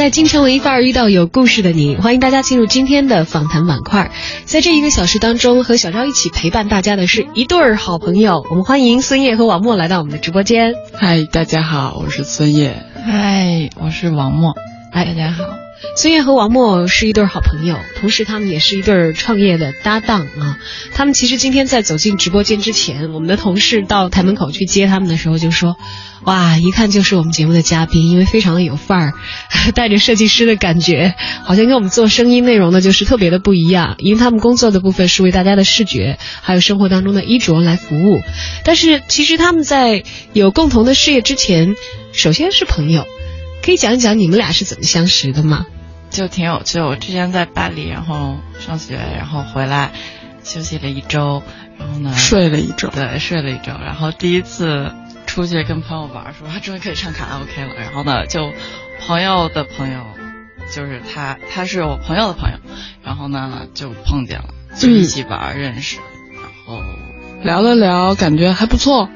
在京城文艺范儿遇到有故事的你，欢迎大家进入今天的访谈板块。在这一个小时当中，和小昭一起陪伴大家的是一对儿好朋友。我们欢迎孙烨和王默来到我们的直播间。嗨，大家好，我是孙烨。嗨，我是王默。嗨，大家好。孙燕和王默是一对好朋友，同时他们也是一对创业的搭档啊。他们其实今天在走进直播间之前，我们的同事到台门口去接他们的时候就说：“哇，一看就是我们节目的嘉宾，因为非常的有范儿，带着设计师的感觉，好像跟我们做声音内容的就是特别的不一样。因为他们工作的部分是为大家的视觉还有生活当中的衣着来服务，但是其实他们在有共同的事业之前，首先是朋友。”可以讲一讲你们俩是怎么相识的吗？就挺有趣。我之前在巴黎，然后上学，然后回来休息了一周，然后呢睡了一周，对，睡了一周。然后第一次出去跟朋友玩，说他终于可以唱卡拉 OK 了。然后呢，就朋友的朋友，就是他，他是我朋友的朋友，然后呢就碰见了，就一起玩、嗯、认识，然后聊了聊，感觉还不错，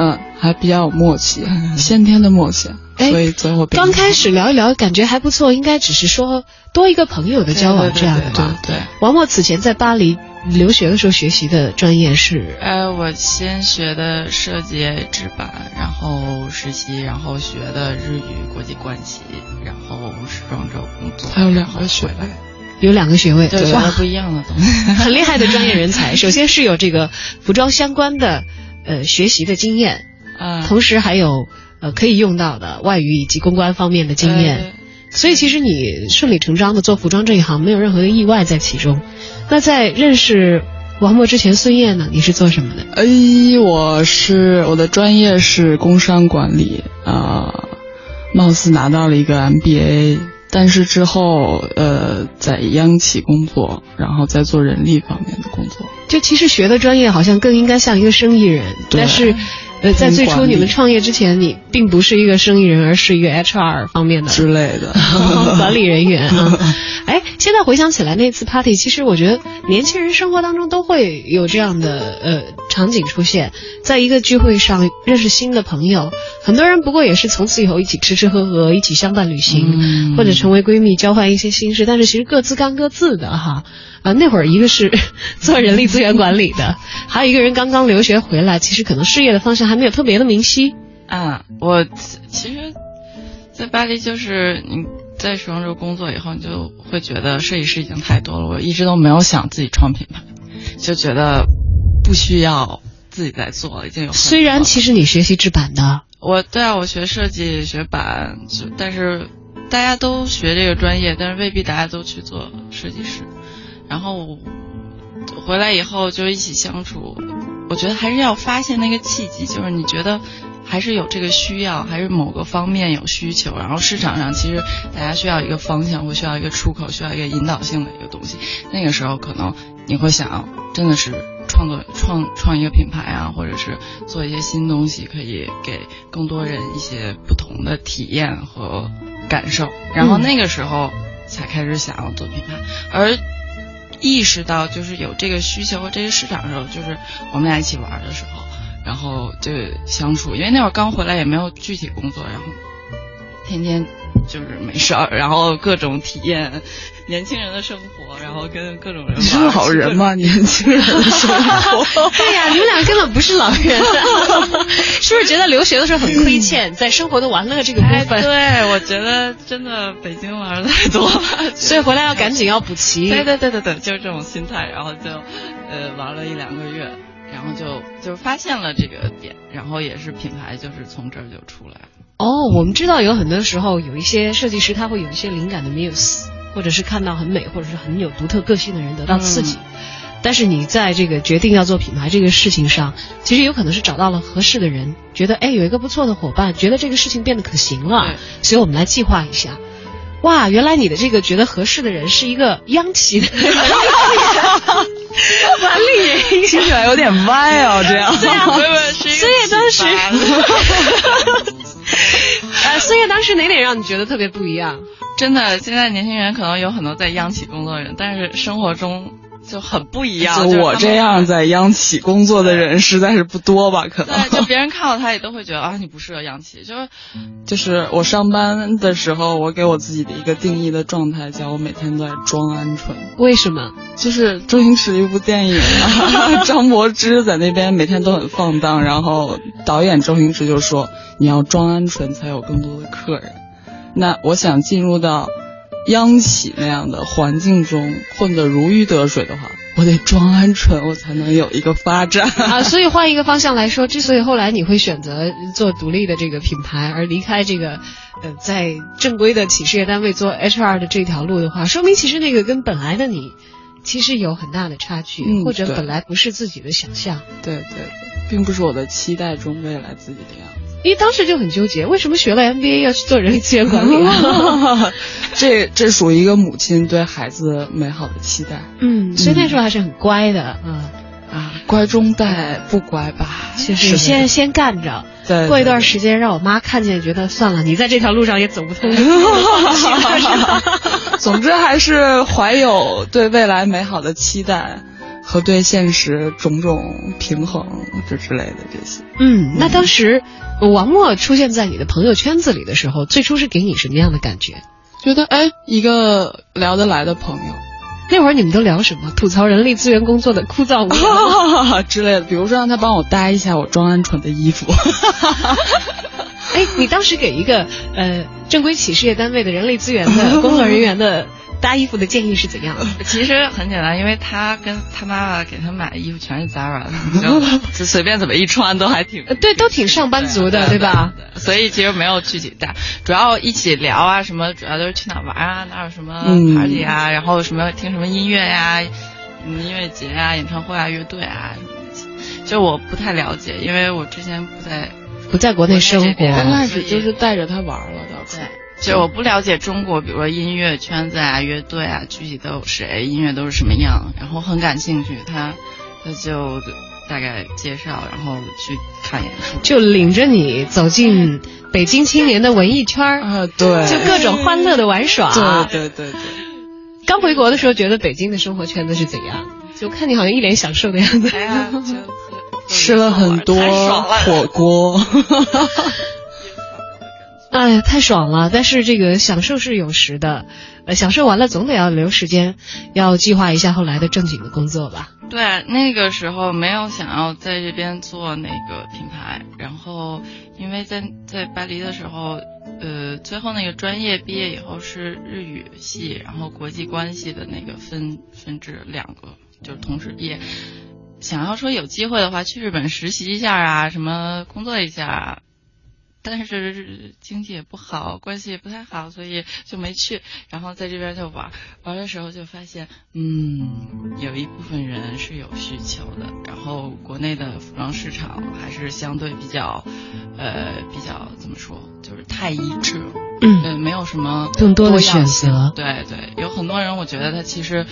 嗯，还比较有默契，先天的默契。所以最后刚开始聊一聊，感觉还不错，应该只是说多一个朋友的交往这样的吧。对对。王默此前在巴黎留学的时候学习的专业是？呃，我先学的设计制版，然后实习，然后学的日语国际关系，然后时装周工作。还有两个学位。有两个学位，对，学不一样的东西。很厉害的专业人才。首先是有这个服装相关的呃学习的经验，啊、嗯，同时还有。呃，可以用到的外语以及公关方面的经验，所以其实你顺理成章的做服装这一行，没有任何的意外在其中。那在认识王默之前，孙燕呢？你是做什么的？哎，我是我的专业是工商管理啊、呃，貌似拿到了一个 MBA，但是之后呃在央企工作，然后在做人力方面的工作。就其实学的专业好像更应该像一个生意人，但是。呃，在最初你们创业之前，你并不是一个生意人，而是一个 HR 方面的之类的 管理人员啊。哎，现在回想起来那次 party，其实我觉得年轻人生活当中都会有这样的呃场景出现，在一个聚会上认识新的朋友，很多人不过也是从此以后一起吃吃喝喝，一起相伴旅行，嗯、或者成为闺蜜，交换一些心事，但是其实各自干各自的哈。啊，那会儿一个是 做人力资源管理的，还有一个人刚刚留学回来，其实可能事业的方向还没有特别的明晰。啊，我其实，在巴黎就是你在时装周工作以后，你就会觉得设计师已经太多了。我一直都没有想自己创品牌，就觉得不需要自己在做了，已经有。虽然其实你学习制版的，我对啊，我学设计学版，但是大家都学这个专业，但是未必大家都去做设计师。然后回来以后就一起相处，我觉得还是要发现那个契机，就是你觉得还是有这个需要，还是某个方面有需求，然后市场上其实大家需要一个方向，或需要一个出口，需要一个引导性的一个东西。那个时候可能你会想，真的是创作创创一个品牌啊，或者是做一些新东西，可以给更多人一些不同的体验和感受。然后那个时候才开始想要做品牌，而。意识到就是有这个需求和这个市场的时候，就是我们俩一起玩的时候，然后就相处。因为那会儿刚回来也没有具体工作，然后天天就是没事儿，然后各种体验年轻人的生活，然后跟各种人。你是老人吗？年轻人的生活？对呀、啊，你们俩根本不是老人、啊，是不是觉得留学的时候很亏欠，在生活的玩乐这个部分？哎、对，我觉得真的北京玩的太多了，所以回来要赶紧要补齐。对对对对对，就是这种心态，然后就呃玩了一两个月，然后就就发现了这个点，然后也是品牌就是从这儿就出来了。哦，我们知道有很多时候有一些设计师他会有一些灵感的 muse，或者是看到很美或者是很有独特个性的人得到刺激。嗯但是你在这个决定要做品牌这个事情上，其实有可能是找到了合适的人，觉得哎有一个不错的伙伴，觉得这个事情变得可行了，所以我们来计划一下。哇，原来你的这个觉得合适的人是一个央企的 管理人员，听起来有点歪哦，这样。所以当时 呃，孙悦当时哪点让你觉得特别不一样？真的，现在年轻人可能有很多在央企工作的人，但是生活中就很不一样。就我这样在央企工作的人实在是不多吧？可能对，就别人看到他也都会觉得啊，你不适合央企，就是 就是我上班的时候，我给我自己的一个定义的状态，叫我每天都在装鹌鹑。为什么？就是周星驰的一部电影啊，张柏芝在那边每天都很放荡，然后导演周星驰就说你要装鹌鹑才有更多的客人。那我想进入到央企那样的环境中混得如鱼得水的话，我得装鹌鹑，我才能有一个发展。啊，所以换一个方向来说，之所以后来你会选择做独立的这个品牌，而离开这个呃在正规的企事业单位做 HR 的这条路的话，说明其实那个跟本来的你其实有很大的差距，嗯或者本来不是自己的想象。对对对，并不是我的期待中未来自己的样子。因为当时就很纠结，为什么学了 MBA 要去做人力资源管理啊？这这属于一个母亲对孩子美好的期待嗯，所以那时候还是很乖的，嗯，啊，乖中带不乖吧？就是先先干着，对过一段时间让我妈看见，觉得算了，你在这条路上也走不通？总之还是怀有对未来美好的期待和对现实种种平衡这之类的这些。嗯，那当时王默出现在你的朋友圈子里的时候，最初是给你什么样的感觉？觉得哎，一个聊得来的朋友那会儿你们都聊什么？吐槽人力资源工作的枯燥无聊。之类的，比如说让他帮我搭一下我装鹌鹑的衣服。哎，你当时给一个呃正规企事业单位的人力资源的工作人员的搭衣服的建议是怎样的？其实很简单，因为他跟他妈妈给他买的衣服全是 Zara 的，就 就随便怎么一穿都还挺呃，对，都挺上班族的，对吧？？所以其实没有具体带，主要一起聊啊，什么主要都是去哪玩啊，哪有什么嗯 party 啊，然后什么听什么音乐呀、嗯音乐节啊、演唱会啊、乐队啊，就我不太了解，因为我之前不在，不在国内生活，刚开始就是带着他玩了，到处。就我不了解中国，比如说音乐圈子啊、乐队啊，具体都有谁，音乐都是什么样，然后很感兴趣，他他就大概介绍，然后去看演出。就领着你走进北京青年的文艺圈儿，啊，对，就各种欢乐的玩耍。对对对对。刚回国的时候，觉得北京的生活圈子是怎样？就看你好像一脸享受的样子。哎呀，就吃了很多火锅，哎，太爽了！但是这个享受是有时的，呃，享受完了总得要留时间，要计划一下后来的正经的工作吧。对，那个时候没有想要在这边做那个品牌，然后因为在在巴黎的时候，呃，最后那个专业毕业以后是日语系，然后国际关系的那个分分支两个，就是同时毕业。想要说有机会的话，去日本实习一下啊，什么工作一下啊，但是经济也不好，关系也不太好，所以就没去。然后在这边就玩，玩的时候就发现，嗯，有一部分人是有需求的。然后国内的服装市场还是相对比较，呃，比较怎么说，就是太一致了，嗯，呃，没有什么更多的选择对对，有很多人，我觉得他其实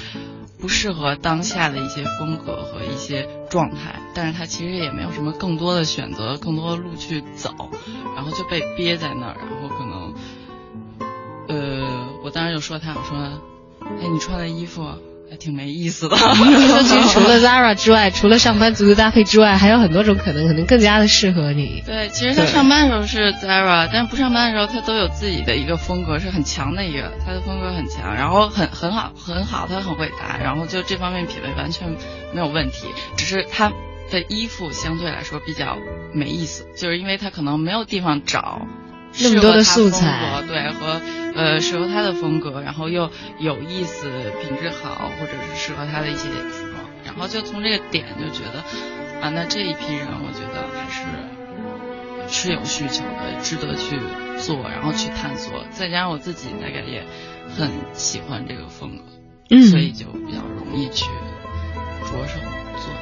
不适合当下的一些风格和一些状态，但是他其实也没有什么更多的选择，更多的路去走，然后就被憋在那儿，然后可能，呃，我当时就说他，我说，哎，你穿的衣服还挺没意思的。说其实除了 Zara 之外，除了上班族的搭配之外，还有很多种可能，可能更加的适合你。对，其实他上班的时候是 Zara，但是不上班的时候，他都有自己的一个风格，是很强的一个，他的风格很强，然后很很好很好，他很会搭，然后就这方面品味完全没有问题，只是他的衣服相对来说比较没意思，就是因为他可能没有地方找。那么多的素材格对和呃适合他的风格，然后又有意思、品质好，或者是适合他的一些服装，然后就从这个点就觉得啊，那这一批人我觉得还是是有需求的，值得去做，然后去探索。再加上我自己大概也很喜欢这个风格，嗯所以就比较容易去着手做。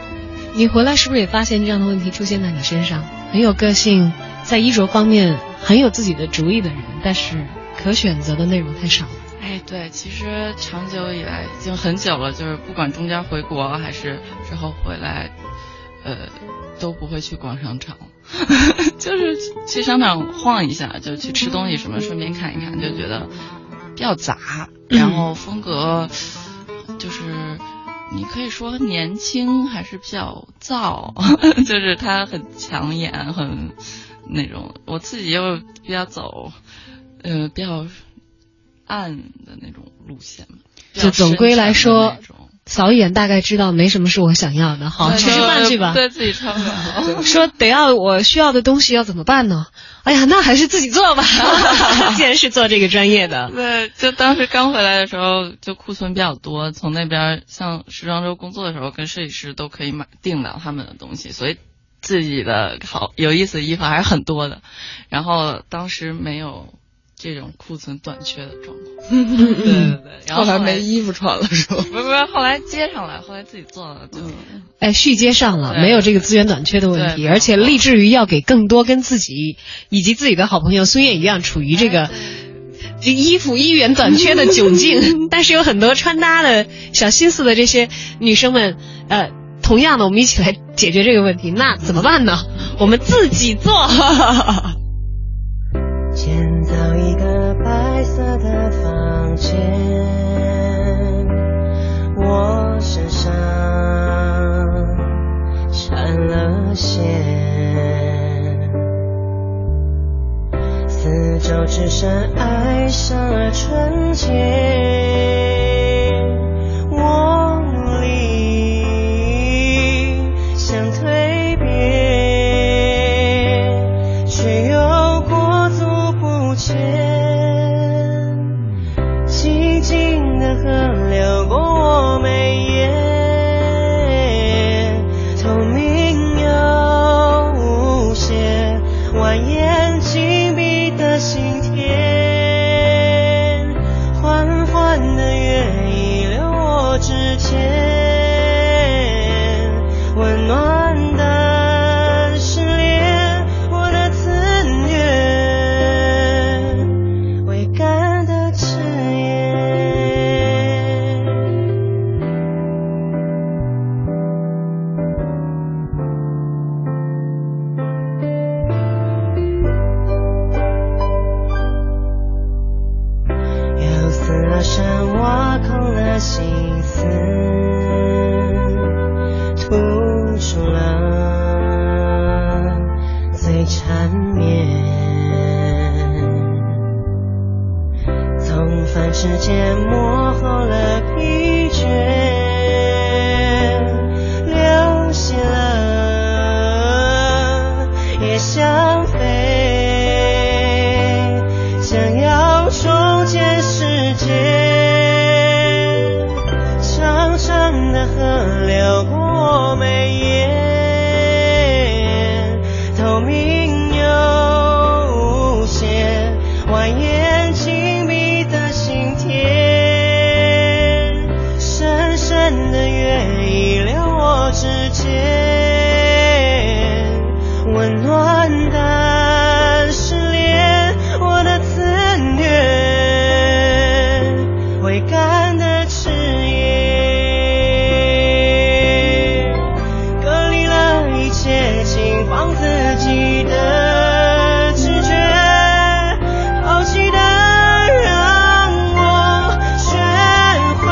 你回来是不是也发现这样的问题出现在你身上？很有个性，在衣着方面很有自己的主意的人，但是可选择的内容太少了。哎，对，其实长久以来已经很久了，就是不管中间回国还是之后回来，呃，都不会去逛商场，就是去商场晃一下，就去吃东西什么，顺便看一看，就觉得比较杂，然后风格就是你可以说年轻，还是比较燥，就是它很抢眼，很那种。我自己又比较走，呃，比较。暗的那种路线嘛，就总归来说，扫一眼大概知道没什么是我想要的。好，吃吃饭去吧。对自己穿吧。说得要我需要的东西要怎么办呢？哎呀，那还是自己做吧。既然是做这个专业的，对，就当时刚回来的时候，就库存比较多。从那边像时装周工作的时候，跟设计师都可以买订到他们的东西，所以自己的好有意思的衣服还是很多的。然后当时没有。这种库存短缺的状况，对 对对，然后后来没衣服穿了。是吧？不是不是，后来接上来，后来自己做了，就哎续接上了，没有这个资源短缺的问题，而且立志于要给更多跟自己以及自己的好朋友孙燕一样处于这个这衣服衣源短缺的窘境，但是有很多穿搭的小心思的这些女生们，呃，同样的，我们一起来解决这个问题，那怎么办呢？我们自己做。白色的房间，我身上缠了线，四周只剩爱上了纯洁。我，自己的直觉，好奇的让我学会，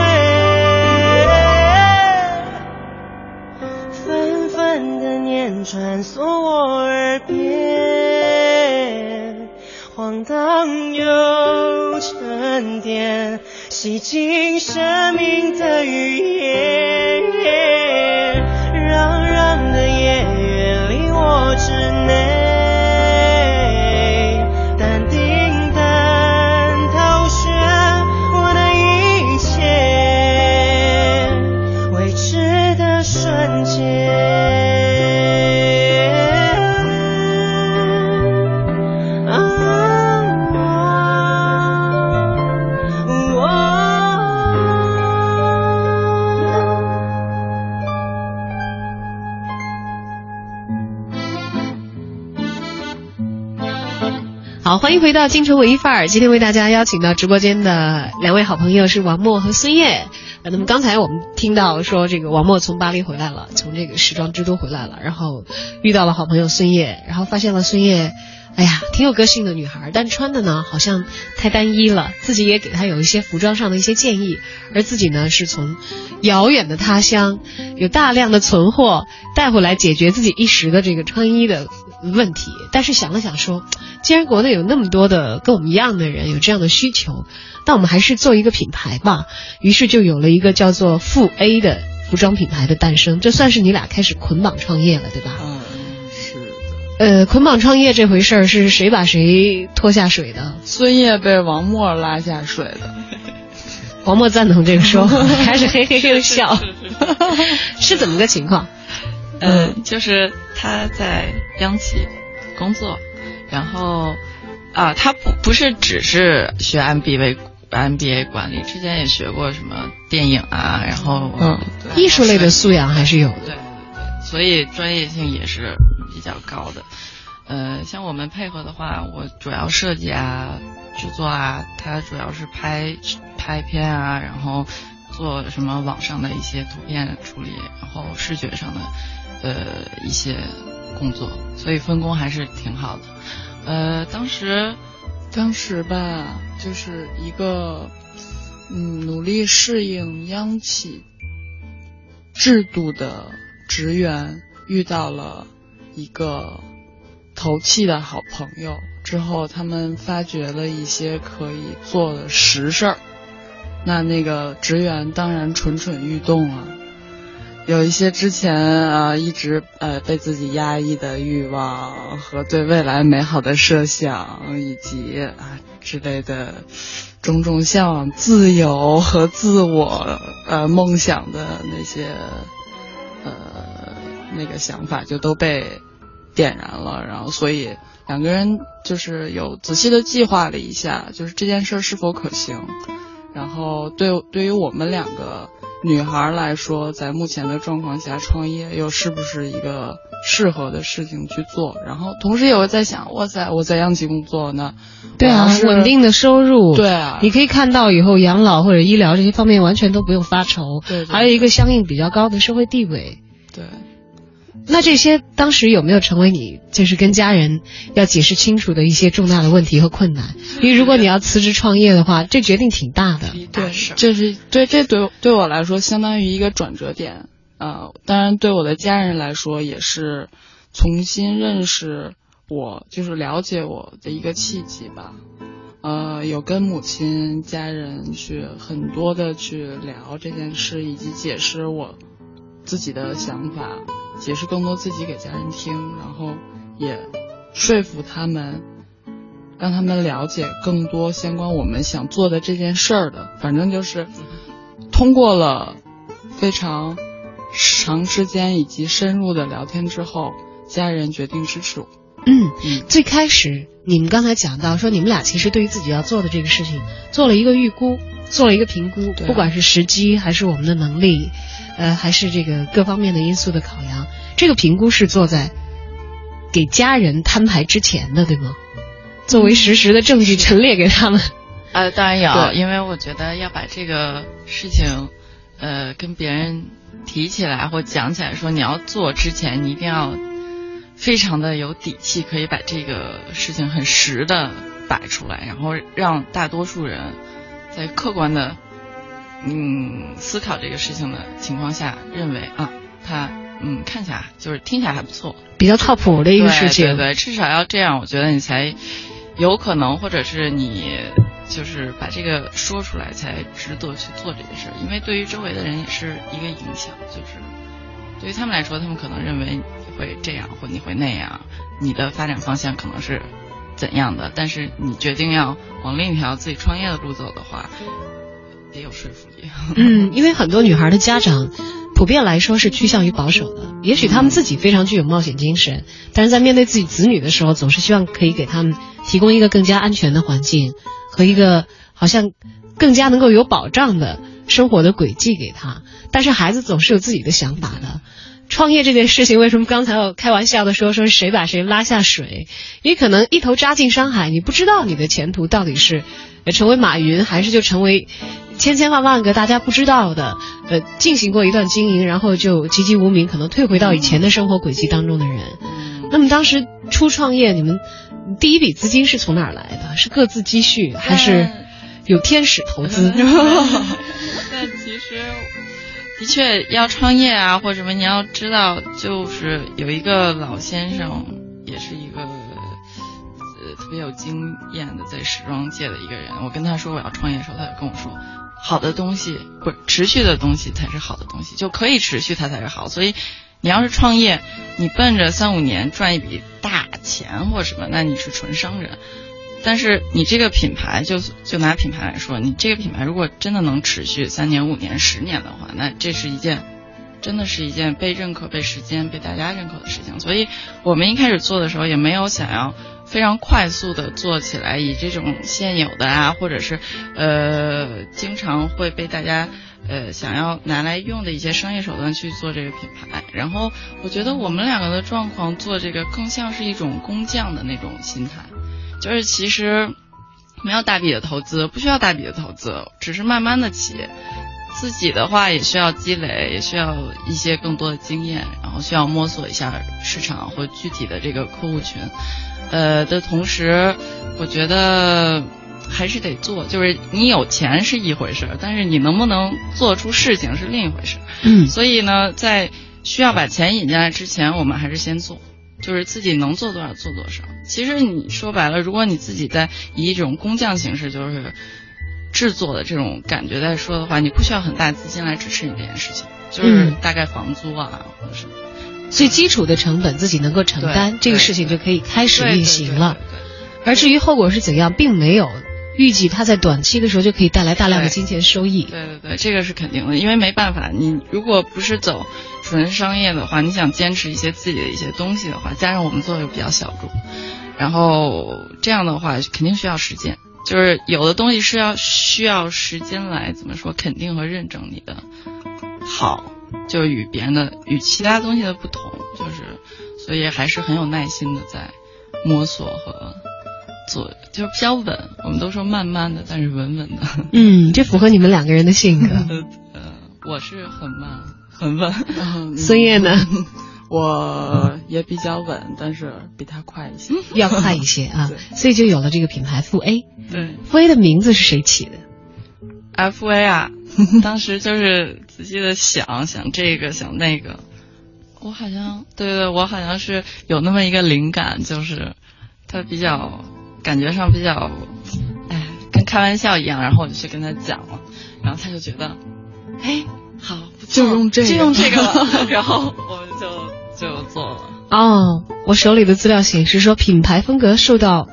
纷纷的念，穿梭我耳边，荒唐又沉淀，洗净生命的语。欢迎回到京城文艺范儿。今天为大家邀请到直播间的两位好朋友是王默和孙烨。那么刚才我们听到说，这个王默从巴黎回来了，从这个时装之都回来了，然后遇到了好朋友孙烨，然后发现了孙烨，哎呀，挺有个性的女孩，但穿的呢好像太单一了，自己也给她有一些服装上的一些建议，而自己呢是从遥远的他乡有大量的存货带回来解决自己一时的这个穿衣的问题，但是想了想说，既然国内有那么多的跟我们一样的人有这样的需求，那我们还是做一个品牌吧。于是就有了一个叫做富 A 的服装品牌的诞生，这算是你俩开始捆绑创业了，对吧？嗯，是的。呃，捆绑创业这回事儿是谁把谁拖下水的？孙烨被王默拉下水的。王默赞同这个说法，开始嘿嘿嘿的笑，是怎么个情况？呃，就是他在央企工作，然后啊，他不不是只是学 MBA MBA 管理，之前也学过什么电影啊，然后嗯，艺术类的素养还是有的。对对对，所以专业性也是比较高的。呃，像我们配合的话，我主要设计啊、制作啊，他主要是拍拍片啊，然后做什么网上的一些图片处理，然后视觉上的呃一些工作，所以分工还是挺好的。呃，当时当时吧，就是一个嗯努力适应央企制度的职员遇到了一个投契的好朋友之后，他们发掘了一些可以做的实事儿。那那个职员当然蠢蠢欲动啊，有一些之前啊一直呃被自己压抑的欲望和对未来美好的设想，以及啊之类的种种向往自由和自我呃梦想的那些呃那个想法就都被点燃了，然后所以两个人就是有仔细的计划了一下，就是这件事是否可行。然后对对于我们两个女孩来说，在目前的状况下创业又是不是一个适合的事情去做？然后同时也会在想，哇塞，我在央企工作呢，对啊，稳定的收入，对啊，你可以看到以后养老或者医疗这些方面完全都不用发愁，对，还有一个相应比较高的社会地位，对。那这些当时有没有成为你就是跟家人要解释清楚的一些重大的问题和困难？因为如果你要辞职创业的话，这决定挺大的。对，这是对这对对我来说相当于一个转折点啊、呃。当然，对我的家人来说也是重新认识我，就是了解我的一个契机吧。呃，有跟母亲、家人去很多的去聊这件事，以及解释我自己的想法。解释更多自己给家人听，然后也说服他们，让他们了解更多相关我们想做的这件事儿的。反正就是通过了非常长时间以及深入的聊天之后，家人决定支持我。嗯，嗯最开始你们刚才讲到说，你们俩其实对于自己要做的这个事情做了一个预估，做了一个评估，啊不管是时机还是我们的能力。呃，还是这个各方面的因素的考量，这个评估是做在给家人摊牌之前的，对吗？作为实时的证据陈列给他们。呃，当然有，因为我觉得要把这个事情，呃，跟别人提起来或讲起来，说你要做之前，你一定要非常的有底气，可以把这个事情很实的摆出来，然后让大多数人在客观的。嗯，思考这个事情的情况下，认为啊，他嗯看起来就是听起来还不错，比较靠谱的一个事情。对对对，至少要这样，我觉得你才有可能，或者是你就是把这个说出来，才值得去做这件事。因为对于周围的人也是一个影响，就是对于他们来说，他们可能认为你会这样或你会那样，你的发展方向可能是怎样的，但是你决定要往另一条自己创业的路走的话。也有说服力。嗯，因为很多女孩的家长，普遍来说是趋向于保守的。也许他们自己非常具有冒险精神，但是在面对自己子女的时候，总是希望可以给他们提供一个更加安全的环境和一个好像更加能够有保障的生活的轨迹给他。但是孩子总是有自己的想法的。创业这件事情，为什么刚才我开玩笑的说说谁把谁拉下水？也可能一头扎进山海，你不知道你的前途到底是呃成为马云，还是就成为千千万万个大家不知道的呃进行过一段经营，然后就籍籍无名，可能退回到以前的生活轨迹当中的人。那么当时初创业，你们第一笔资金是从哪儿来的？是各自积蓄，还是有天使投资？但其实的确要创业啊，或者什么，你要知道，就是有一个老先生，也是一个呃特别有经验的在时装界的一个人。我跟他说我要创业的时候，他就跟我说，好的东西不持续的东西才是好的东西，就可以持续它才是好。所以你要是创业，你奔着三五年赚一笔大钱或什么，那你是纯商人。但是你这个品牌，就就拿品牌来说，你这个品牌如果真的能持续三年、五年、十年的话，那这是一件，真的是一件被认可、被时间、被大家认可的事情。所以我们一开始做的时候，也没有想要非常快速的做起来，以这种现有的啊，或者是呃经常会被大家呃想要拿来用的一些商业手段去做这个品牌。然后我觉得我们两个的状况做这个更像是一种工匠的那种心态。就是其实没有大笔的投资，不需要大笔的投资，只是慢慢的起。自己的话也需要积累，也需要一些更多的经验，然后需要摸索一下市场和具体的这个客户群。呃的同时，我觉得还是得做。就是你有钱是一回事，但是你能不能做出事情是另一回事。嗯，所以呢，在需要把钱引进来之前，我们还是先做。就是自己能做多少做多少。其实你说白了，如果你自己在以一种工匠形式，就是制作的这种感觉在说的话，你不需要很大资金来支持你这件事情，就是大概房租啊或者什么。最基础的成本自己能够承担，这个事情就可以开始运行了。而至于后果是怎样，并没有预计它在短期的时候就可以带来大量的金钱收益。对对对，这个是肯定的，因为没办法，你如果不是走。纯商业的话，你想坚持一些自己的一些东西的话，加上我们做的又比较小众，然后这样的话肯定需要时间。就是有的东西是要需要时间来怎么说肯定和认证你的好，就与别人的与其他东西的不同，就是所以还是很有耐心的在摸索和做，就是比较稳。我们都说慢慢的，但是稳稳的。嗯，这符合你们两个人的性格。呃，我是很慢。很稳，孙悦呢？我也比较稳，但是比他快一些，要快一些啊，所以就有了这个品牌富 A。对，富 A 的名字是谁起的？F A 啊，当时就是仔细的想想这个想那个，我好像对对，我好像是有那么一个灵感，就是它比较感觉上比较，哎，跟开玩笑一样，然后我就去跟他讲了，然后他就觉得，哎。好，就用这个，就用这个，然后我们就就做了。哦，我手里的资料显示说，品牌风格受到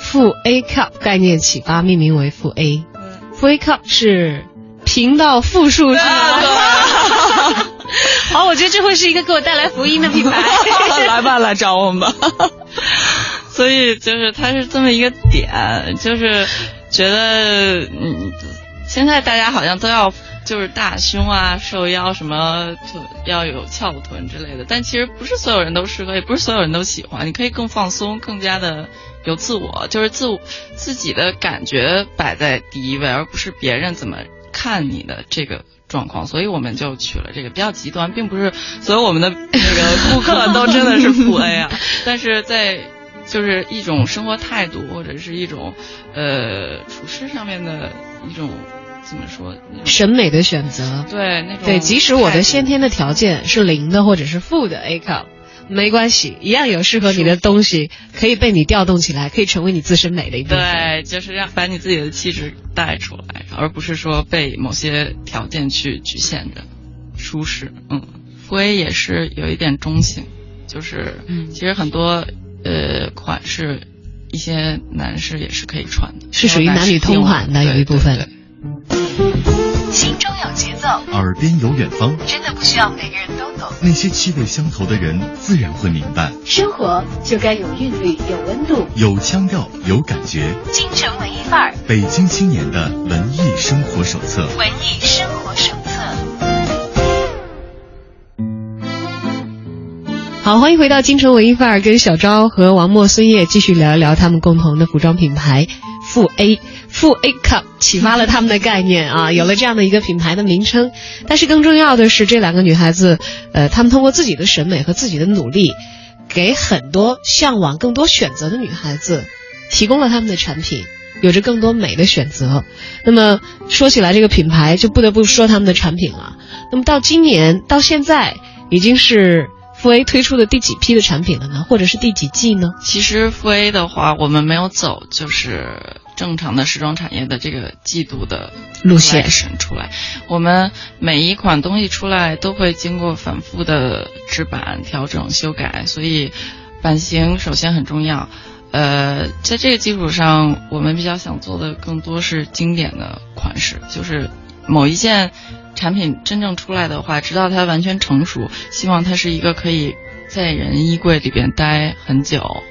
负 A cup 概念启发，命名为负 A。负 A cup 是平到负数是吗？好，我觉得这会是一个给我带来福音的品牌。来吧，来找我们吧。所以就是它是这么一个点，就是觉得嗯，现在大家好像都要。就是大胸啊，瘦腰，什么臀要有翘臀之类的，但其实不是所有人都适合，也不是所有人都喜欢。你可以更放松，更加的有自我，就是自我自己的感觉摆在第一位，而不是别人怎么看你的这个状况。所以我们就取了这个比较极端，并不是所有我们的 那个顾客都真的是负 A 啊，但是在就是一种生活态度或者是一种呃处事上面的一种。怎么说？审美的选择，对那种对，即使我的先天的条件是零的或者是负的 A cup，没关系，一样有适合你的东西可以被你调动起来，可以成为你自身美的一部分。对，就是让把你自己的气质带出来，而不是说被某些条件去局限着。舒适，嗯，负 A 也是有一点中性，就是其实很多呃款式，一些男士也是可以穿的，是属于男女通款的有一部分。心中有节奏，耳边有远方，真的不需要每个人都懂。那些气味相投的人，自然会明白。生活就该有韵律，有温度，有腔调，有感觉。京城文艺范儿，北京青年的文艺生活手册。文艺生活好，欢迎回到京城文艺范儿，跟小昭和王默、孙烨继续聊一聊他们共同的服装品牌富 A。富 A Cup 启发了他们的概念啊，有了这样的一个品牌的名称。但是更重要的是，这两个女孩子，呃，她们通过自己的审美和自己的努力，给很多向往更多选择的女孩子提供了他们的产品，有着更多美的选择。那么说起来，这个品牌就不得不说他们的产品了。那么到今年到现在，已经是富 A 推出的第几批的产品了呢？或者是第几季呢？其实富 A 的话，我们没有走就是正常的时装产业的这个季度的路线出来。我们每一款东西出来都会经过反复的制版、调整、修改，所以版型首先很重要。呃，在这个基础上，我们比较想做的更多是经典的款式，就是某一件产品真正出来的话，直到它完全成熟，希望它是一个可以在人衣柜里边待很久，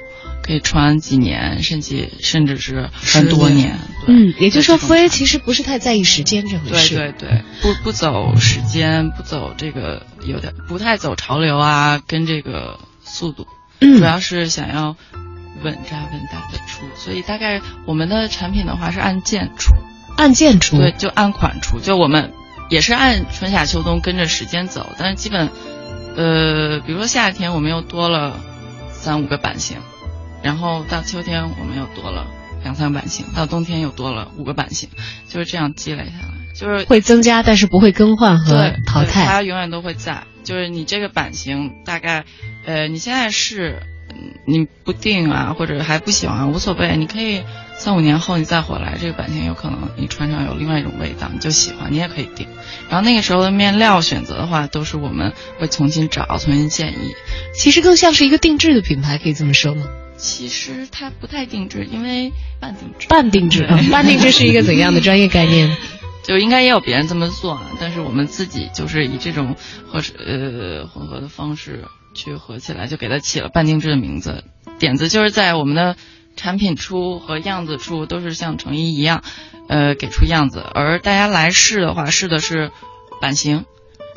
可以穿几年，甚至甚至是很多年。对嗯，也就是说，福 A 其实不是太在意时间这回对事。对对，不不走时间，不走这个有点不太走潮流啊，跟这个速度，嗯主要是想要稳扎稳打的出，所以大概我们的产品的话是按件出，按件出。对，就按款出，就我们也是按春夏秋冬跟着时间走，但是基本，呃，比如说夏天我们又多了三五个版型，然后到秋天我们又多了两三个版型，到冬天又多了五个版型，就是这样积累下来，就是会增加，但是不会更换和淘汰。它永远都会在。就是你这个版型大概，呃，你现在是嗯你不定啊，或者还不喜欢，无所谓，你可以三五年后你再回来，这个版型有可能你穿上有另外一种味道，你就喜欢，你也可以定。然后那个时候的面料选择的话，都是我们会重新找、重新建议。其实更像是一个定制的品牌，可以这么说吗？其实它不太定制，因为半定制。半定制，啊半定制是一个怎样的专业概念？就应该也有别人这么做啊，但是我们自己就是以这种合呃混合的方式去合起来，就给它起了半定制的名字。点子就是在我们的产品出和样子出都是像成衣一样，呃，给出样子，而大家来试的话试的是版型，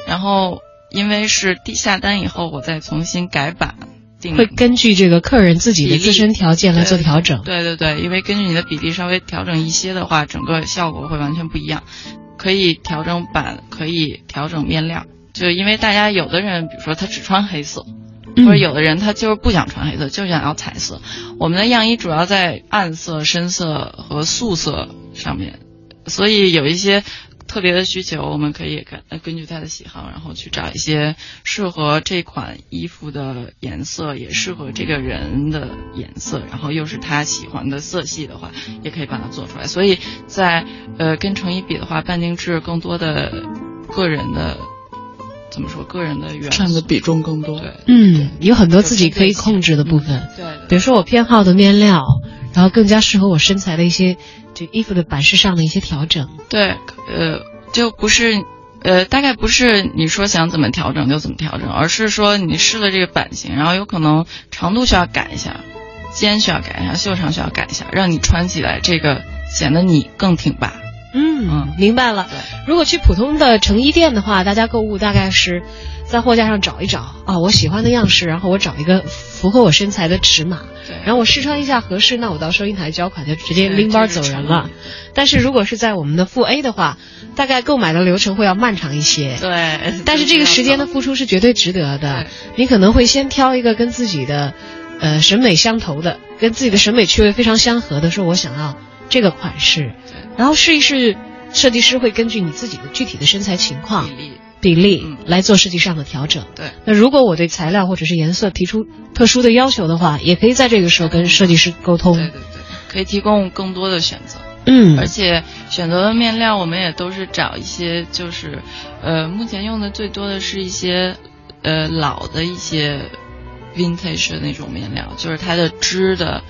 然后因为是地下单以后，我再重新改版定会根据这个客人自己的自身条件来做调整。对对对，因为根据你的比例稍微调整一些的话，整个效果会完全不一样。可以调整版，可以调整面料。就因为大家有的人，比如说他只穿黑色，嗯或者有的人他就是不想穿黑色，就想要彩色。我们的样衣主要在暗色、深色和素色上面，所以有一些特别的需求，我们可以根呃根据他的喜好，然后去找一些适合这款衣服的颜色，也适合这个人的颜色，然后又是他喜欢的色系的话，也可以把它做出来。所以在呃跟成衣比的话，半定制更多的个人的怎么说，个人的元素占的比重更多。对嗯，有很多自己可以控制的部分，对对比如说我偏好的面料，然后更加适合我身材的一些，就衣服的版式上的一些调整。对，呃，就不是，呃，大概不是你说想怎么调整就怎么调整，而是说你试了这个版型，然后有可能长度需要改一下，肩需要改一下，袖长需要改一下，让你穿起来这个显得你更挺拔。嗯嗯明白了。对，如果去普通的成衣店的话，大家购物大概是在货架上找一找啊，我喜欢的样式，然后我找一个符合我身材的尺码，对，然后我试穿一下合适，那我到收银台交款就直接拎包走人了。但是如果是在我们的付 A 的话，大概购买的流程会要漫长一些。对，但是这个时间的付出是绝对值得的对。你可能会先挑一个跟自己的，呃，审美相投的，跟自己的审美趣味非常相合的，说我想要这个款式，对然后试一试，设计师会根据你自己的具体的身材情况比、例，比例嗯来做设计上的调整。对。那如果我对材料或者是颜色提出特殊的要求的话，也可以在这个时候跟设计师沟通。对对对，可以提供更多的选择。嗯而且选择的面料，我们也都是找一些，就是，呃，目前用的最多的是一些，呃，老的一些 vintage 的那种面料，就是它的织的，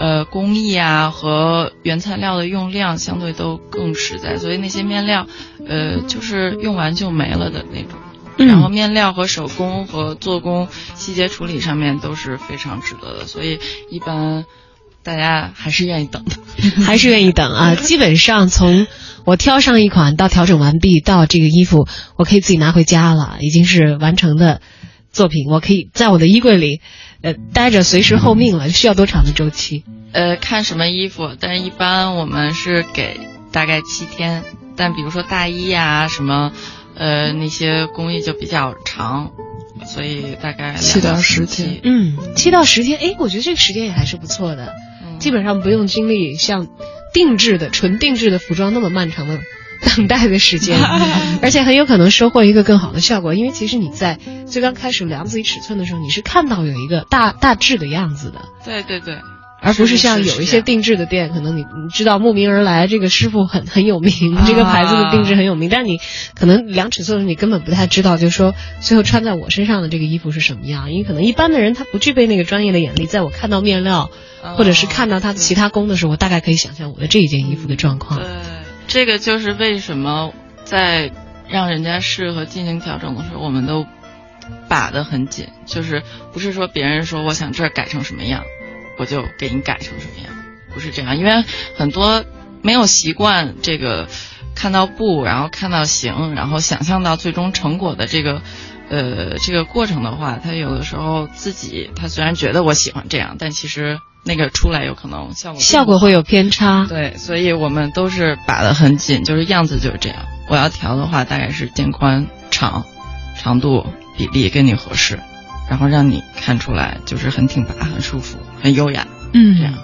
呃，工艺啊和原材料的用量相对都更实在，所以那些面料，呃，就是用完就没了的那种。嗯然后面料和手工和做工细节处理上面都是非常值得的，所以一般大家还是愿意等的。还是愿意等啊。基本上从我挑上一款到调整完毕到这个衣服，我可以自己拿回家了，已经是完成的作品，我可以在我的衣柜里，呃，待着随时候命了，需要多长的周期？呃，看什么衣服，但是一般我们是给大概七天，但比如说大衣呀、什么，呃，那些工艺就比较长，所以大概七到十天。嗯，七到十天，哎，我觉得这个时间也还是不错的，嗯基本上不用经历像定制的、纯定制的服装那么漫长的等待的时间，而且很有可能收获一个更好的效果，因为其实你在最刚开始量自己尺寸的时候，你是看到有一个大大致的样子的。对对对，而不是像有一些定制的店，可能你你知道慕名而来，这个师傅很很有名，啊。这个牌子的定制很有名，但你可能量尺寸的时候你根本不太知道，就是说最后穿在我身上的这个衣服是什么样，因为可能一般的人他不具备那个专业的眼力，在我看到面料哦或者是看到他的其他工的时候，我大概可以想象我的这一件衣服的状况。对，这个就是为什么在让人家试和进行调整的时候，我们都把得很紧，就是不是说别人说我想这儿改成什么样，我就给你改成什么样，不是这样，因为很多没有习惯这个看到布，然后看到形，然后想象到最终成果的这个。呃，这个过程的话，他有的时候自己，他虽然觉得我喜欢这样，但其实那个出来有可能效果效果会有偏差。对，所以我们都是把的很紧，就是样子就是这样。我要调的话，大概是肩宽长，长度比例跟你合适，然后让你看出来就是很挺拔、很舒服、很优雅。嗯这样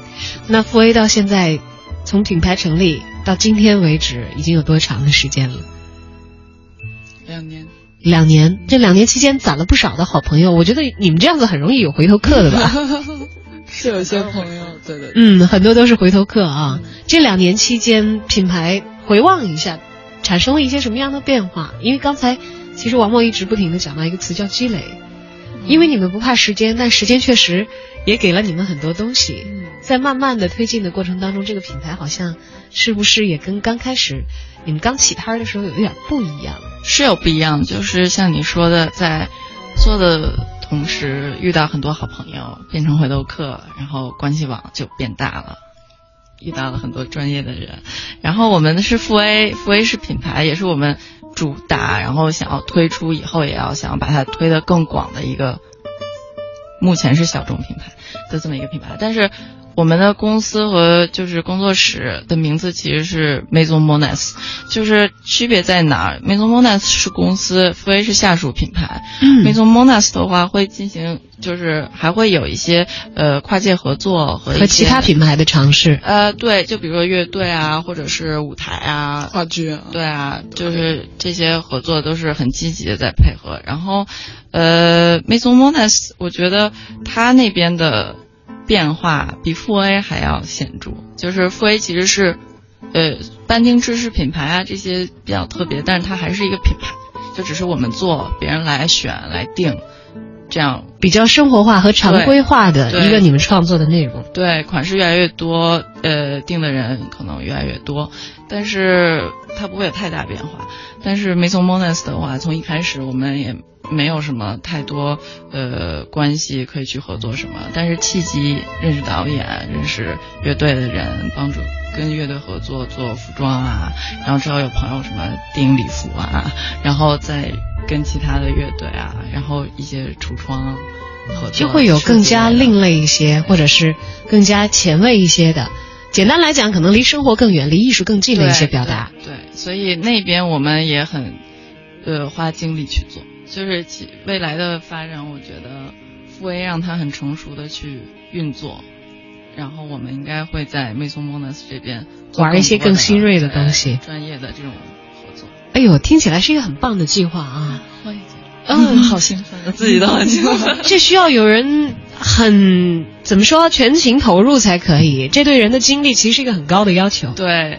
那富 A 到现在从品牌成立到今天为止，已经有多长的时间了？两年，两年，这两年期间攒了不少的好朋友。我觉得你们这样子很容易有回头客的吧？是有些朋友，对对对，嗯，很多都是回头客啊。这两年期间，品牌回望一下，产生了一些什么样的变化？因为刚才其实王默一直不停的讲到一个词叫积累，因为你们不怕时间，但时间确实也给了你们很多东西。在慢慢的推进的过程当中，这个品牌好像是不是也跟刚开始你们刚起摊儿的时候有一点不一样？是有不一样，就是像你说的，在做的同时遇到很多好朋友，变成回头客，然后关系网就变大了。遇到了很多专业的人，然后我们是富 A，富 A 是品牌，也是我们主打，然后想要推出以后也要想要把它推得更广的一个，目前是小众品牌的这么一个品牌，但是我们的公司和就是工作室的名字其实是 Maison Monas，就是区别在哪儿？Maison Monas 是公司，富 A 是下属品牌。嗯 Maison Monas 的话会进行，就是还会有一些呃跨界合作和和其他品牌的尝试。呃，对，就比如说乐队啊，或者是舞台啊，话剧啊，对啊，就是这些合作都是很积极的在配合。然后，呃，Maison Monas，我觉得他那边的变化比富 A 还要显著。就是富 A 其实是，呃，班丁知识品牌啊这些比较特别，但是它还是一个品牌，就只是我们做，别人来选来定，这样比较生活化和常规化的一个你们创作的内容。对，款式越来越多，呃，定的人可能越来越多，但是它不会有太大变化。但是 Maison Monas 的话，从一开始我们也没有什么太多呃关系可以去合作什么，但是契机认识导演，认识乐队的人，帮助跟乐队合作做服装啊，然后之后有朋友什么订礼服啊，然后再跟其他的乐队啊，然后一些橱窗合作，就会有更加另类一些，或者是更加前卫一些的。简单来讲，可能离生活更远、离艺术更近的一些表达。对。对，所以那边我们也很，呃，花精力去做。就是其未来的发展，我觉得富 A 让它很成熟的去运作，然后我们应该会在 Maison Monas 这边玩一些更新锐的东西专业的这种合作。哎呦，听起来是一个很棒的计划啊！我也觉得，嗯，好兴奋，自己都很兴奋。这需要有人很怎么说全情投入才可以，这对人的精力其实是一个很高的要求。对，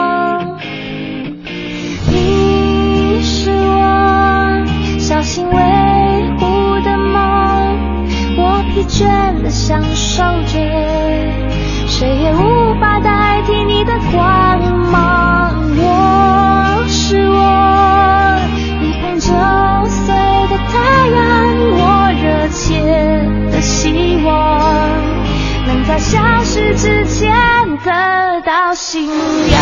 小心维护的梦，我疲倦的享受着谁也无法代替你的光芒。我是我，一捧九岁的太阳，我热切的希望能在消失之前得到信仰。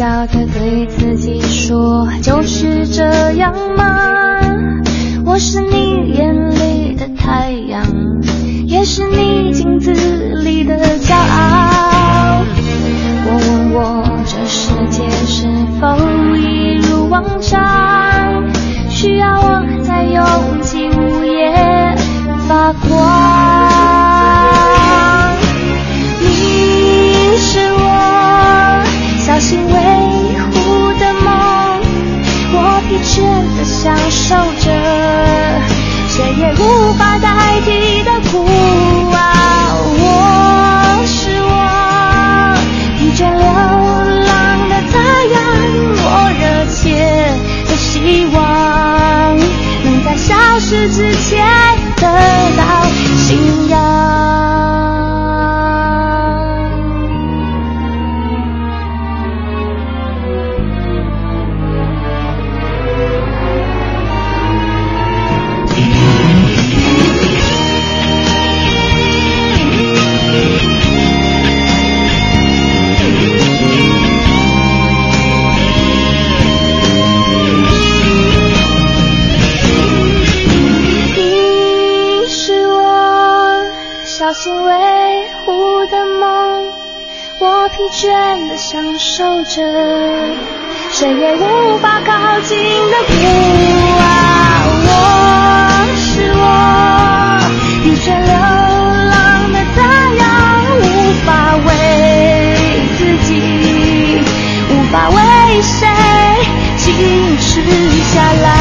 我胆小的对自己说，就是这样吗？我是你眼里的太阳，也是你镜子里的骄傲。我问我这世界是否一如往常，需要我在拥挤午夜发光。的享受着，谁也不倦的享受着，谁也无法靠近的孤啊。我是我疲倦流浪的太阳，无法为自己，无法为谁静止下来。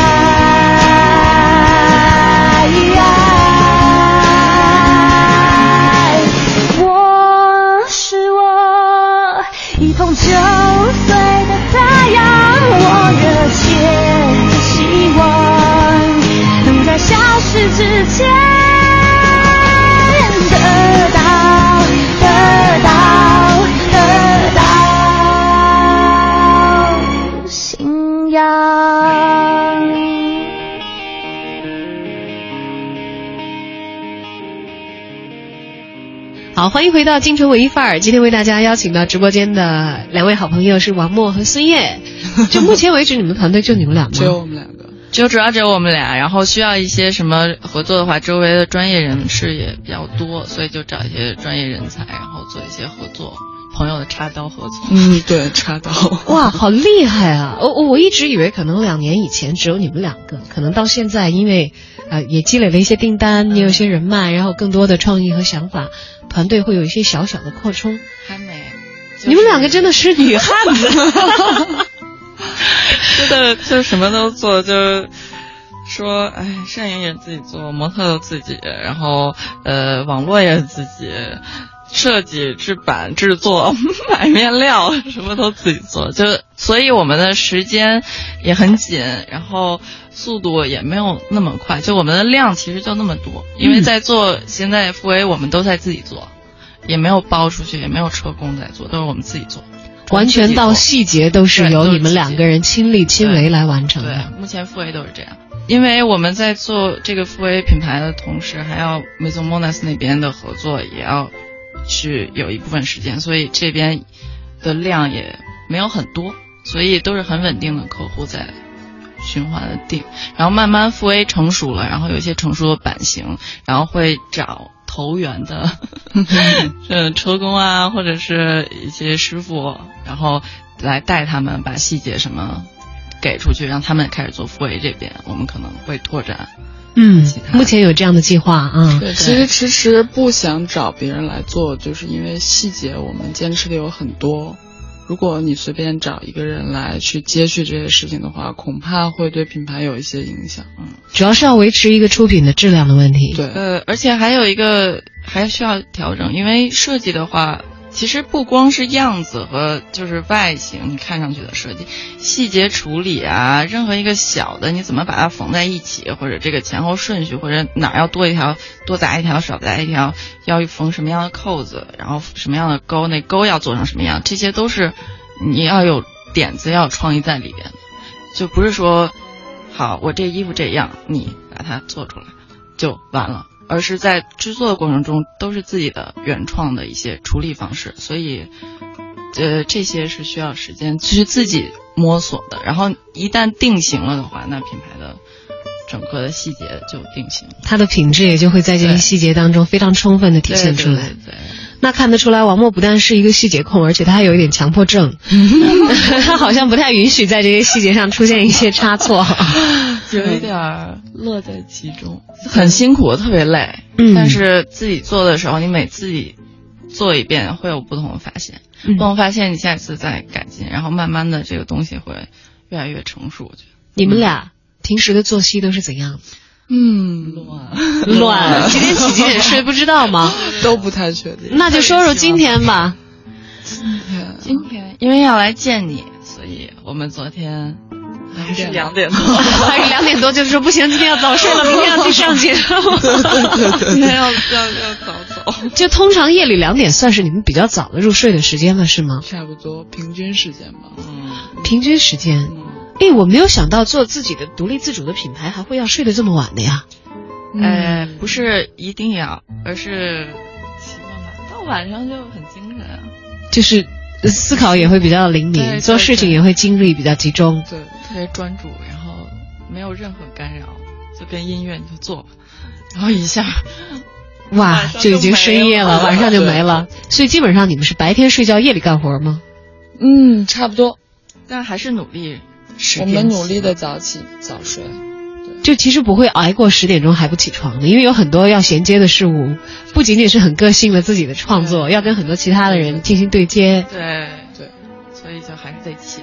好，欢迎回到京城文艺范儿。今天为大家邀请到直播间的两位好朋友是王默和孙烨。就目前为止，你们团队就你们俩吗？只有我们两个。就主要只有我们俩，然后需要一些什么合作的话，周围的专业人士也比较多，所以就找一些专业人才，然后做一些合作，朋友的插刀合作。嗯，对，插刀。哇，好厉害啊！我我我一直以为可能两年以前只有你们两个，可能到现在因为呃也积累了一些订单，也有一些人脉，然后更多的创意和想法，团队会有一些小小的扩充。还没，你们两个真的是女汉子。真的就什么都做，就说哎，摄影也自己做，模特都自己，然后呃，网络也是自己，设计、制版、制作、买面料，什么都自己做。就所以我们的时间也很紧，然后速度也没有那么快。就我们的量其实就那么多，因为在做现在复 A，我们都在自己做，也没有包出去，也没有车工在做，都是我们自己做。完全到细节都是由你们两个人亲力亲为来完成的。对，目前复 A 都是这样。因为我们在做这个复 A 品牌的同时，还要 Maison Monas 那边的合作，也要去有一部分时间，所以这边的量也没有很多，所以都是很稳定的客户在循环的定。然后慢慢复 A 成熟了，然后有一些成熟的版型，然后会找。投缘的，呃，车工啊，或者是一些师傅，然后来带他们把细节什么给出去，让他们开始做复 A 这边，我们可能会拓展。嗯，目前有这样的计划啊。对，其实迟迟不想找别人来做，就是因为细节我们坚持的有很多，如果你随便找一个人来去接续这些事情的话，恐怕会对品牌有一些影响。嗯，主要是要维持一个出品的质量的问题。对，呃，而且还有一个还需要调整，因为设计的话，其实不光是样子和就是外形，你看上去的设计，细节处理啊，任何一个小的，你怎么把它缝在一起，或者这个前后顺序，或者哪儿要多一条多扎一条，少扎一条，要缝什么样的扣子，然后什么样的钩，那钩要做成什么样，这些都是你要有点子，要有创意在里边，就不是说，好，我这衣服这样，你把它做出来就完了。而是在制作的过程中都是自己的原创的一些处理方式，所以，呃，这些是需要时间去自己摸索的。然后一旦定型了的话，那品牌的整个的细节就定型，它的品质也就会在这些细节当中非常充分的体现出来。对对对那看得出来，王默不但是一个细节控，而且他还有一点强迫症，他好像不太允许在这些细节上出现一些差错。有一点儿乐在其中，很辛苦，特别累。嗯但是自己做的时候，你每自己做一遍会有不同的发现，嗯不同发现你下次再改进，然后慢慢的这个东西会越来越成熟。我觉得你们俩平时的作息都是怎样的？嗯，乱乱，几点起几点睡不知道吗？都不太确定。那就说说今天吧。今天今天因为要来见你，所以我们昨天还是两点多，还是两点多，就是说不行，今天要早睡了，明天要去上节目。今天要要要早走。就通常夜里两点算是你们比较早的入睡的时间了，是吗？差不多平均时间吧。嗯，平均时间。嗯，哎，我没有想到做自己的独立自主的品牌还会要睡得这么晚的呀。呃，不是一定要，而是习惯吧。到晚上就很精神啊。就是呃思考也会比较灵敏，对对做事情也会精力比较集中。对，特别专注，然后没有任何干扰，就跟音乐你就做吧，然后一下 哇就已经深夜了 晚上就没了。所以基本上你们是白天睡觉，夜里干活吗？嗯，差不多。但还是努力十我们努力的早起早睡。就其实不会挨过十点钟还不起床的，因为有很多要衔接的事物，不仅仅是很个性的自己的创作，要跟很多其他的人进行对接。对对，所以就还是得起。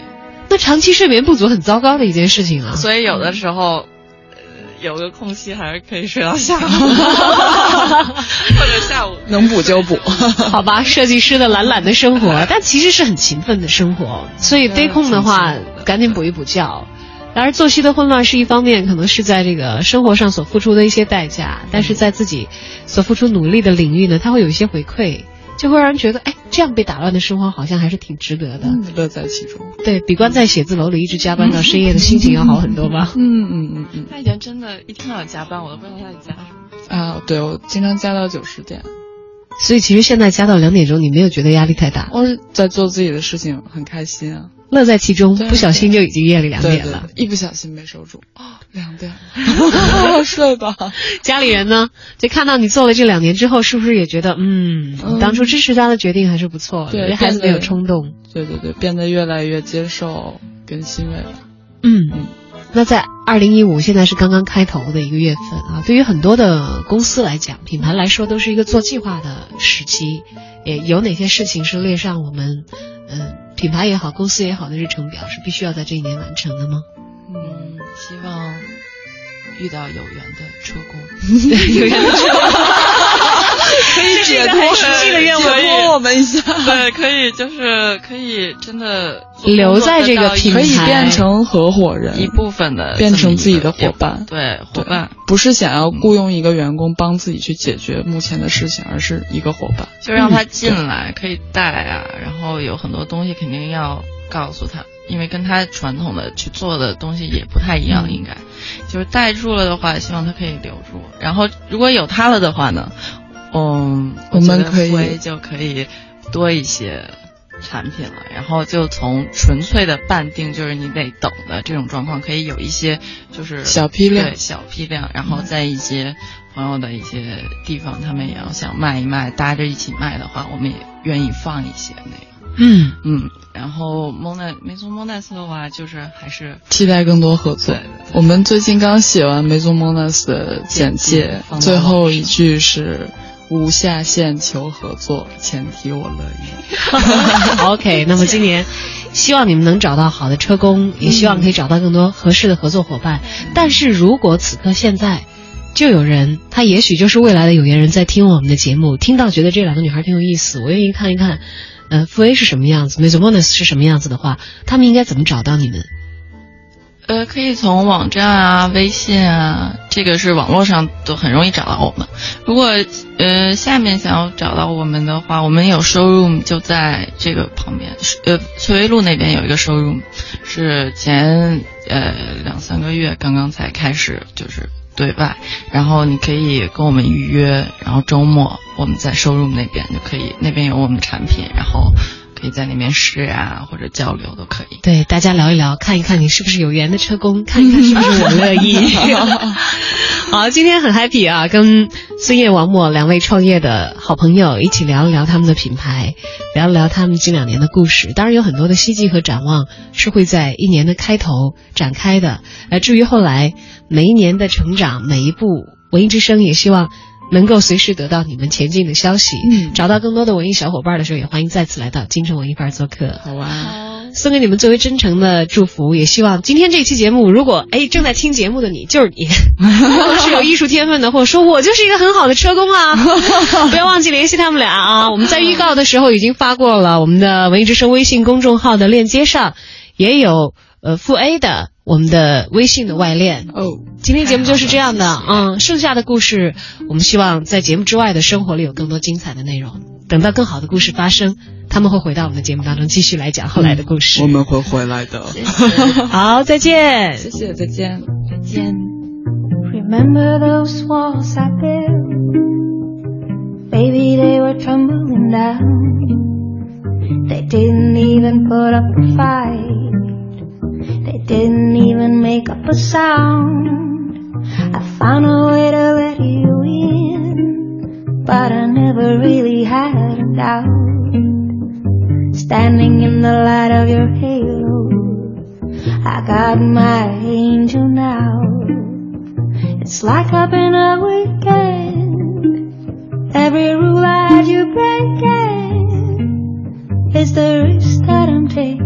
那长期睡眠不足很糟糕的一件事情啊。所以有的时候，呃，有个空隙还是可以睡到下午，或者下午能补就补。好吧，设计师的懒懒的生活，但其实是很勤奋的生活。所以飞控的话，赶紧补一补觉。当然，作息的混乱是一方面，可能是在这个生活上所付出的一些代价，但是在自己所付出努力的领域呢，他会有一些回馈，就会让人觉得，哎，这样被打乱的生活好像还是挺值得的。嗯，乐在其中。对比关在写字楼里一直加班到深夜的心情要好很多吧？嗯嗯嗯嗯。他以前真的，一听到有加班，我都不知道他在加什么。啊，对，我经常加到九十点。所以其实现在加到两点钟，你没有觉得压力太大，我是在做自己的事情，很开心啊。乐在其中，不小心就已经夜里两点了。对，一不小心没守住，哦，两点了，睡吧。家里人呢，就看到你做了这两年之后，是不是也觉得，嗯，当初支持他的决定还是不错的，对孩子没有冲动。对对对，变得越来越接受跟欣慰了。嗯嗯，那在二零一五，现在是刚刚开头的一个月份啊，对于很多的公司来讲，品牌来说，都是一个做计划的时期。也有哪些事情是列上我们，嗯、品牌也好，公司也好的日程表，是必须要在这一年完成的吗？嗯，希望遇到有缘的车工。有缘的车可以解脱实际的愿望解脱我们一下，对，可以，就是可以真的留在这个平台可以变成合伙人，一部分的，变成自己的伙伴。对，伙伴不是想要雇佣一个员工帮自己去解决目前的事情，而是一个伙伴。就让他进来，可以带啊，然后有很多东西肯定要告诉他，因为跟他传统的去做的东西也不太一样，应该就是带住了的话，希望他可以留住。然后如果有他了的话呢，嗯，我们可以就可以多一些。产品了，然后就从纯粹的半定，就是你得等的这种状况，可以有一些就是小批量对小批量，然后在一些朋友的一些地方，他们也要想卖一卖，搭着一起卖的话，我们也愿意放一些那个。嗯嗯，然后蒙奈梅松蒙奈斯的话，就是还是期待更多合作。对对我们最近刚写完梅宗蒙奈斯的简介，最后一句是无下限求合作，前提我乐意。OK，那么今年希望你们能找到好的车工，也希望可以找到更多合适的合作伙伴。但是如果此刻现在就有人，他也许就是未来的有缘人，在听我们的节目，听到觉得这两个女孩挺有意思，我愿意看一看，呃，傅 A 是什么样子 m e s o m o n e s 是什么样子的话，他们应该怎么找到你们？呃，可以从网站啊、微信啊，这个是网络上都很容易找到我们。如果呃下面想要找到我们的话，我们有 showroom 就在这个旁边，呃翠微路那边有一个 showroom，是前呃两三个月刚刚才开始就是对外，然后你可以跟我们预约，然后周末我们在 showroom 那边就可以，那边有我们产品，然后以在里面试啊或者交流都可以。对，大家聊一聊，看一看你是不是有缘的车工，看一看是不是我乐意。好，今天很 happy 啊，跟孙烨、王默两位创业的好朋友一起聊一聊他们的品牌，聊一聊他们近两年的故事。当然有很多的希冀和展望是会在一年的开头展开的。呃，至于后来每一年的成长，每一步文艺之声也希望。能够随时得到你们前进的消息，嗯找到更多的文艺小伙伴的时候，也欢迎再次来到京城文艺范儿做客。好啊，送给你们最为真诚的祝福，也希望今天这期节目，如果哎正在听节目的你就是你，如果是有艺术天分的，或者说我就是一个很好的车工啊，不要忘记联系他们俩啊。我们在预告的时候已经发过了，我们的文艺之声微信公众号的链接上也有呃负 A 的我们的微信的外链。哦，今天节目就是这样的，嗯，剩下的故事，我们希望在节目之外的生活里有更多精彩的内容。等到更好的故事发生，他们会回到我们的节目当中，继续来讲后来的故事。我们会回来的。好，再见。谢谢，再见。再见。Remember those walls I built? Baby, they were tumbling down. They didn't even put up a fight. They didn't even make up a sound. I found a way to let you in, but I never really had a doubt. Standing in the light of your halo, I got my angel now. It's like I've been a weekend. Every rule I you breaking is the risk that I'm taking.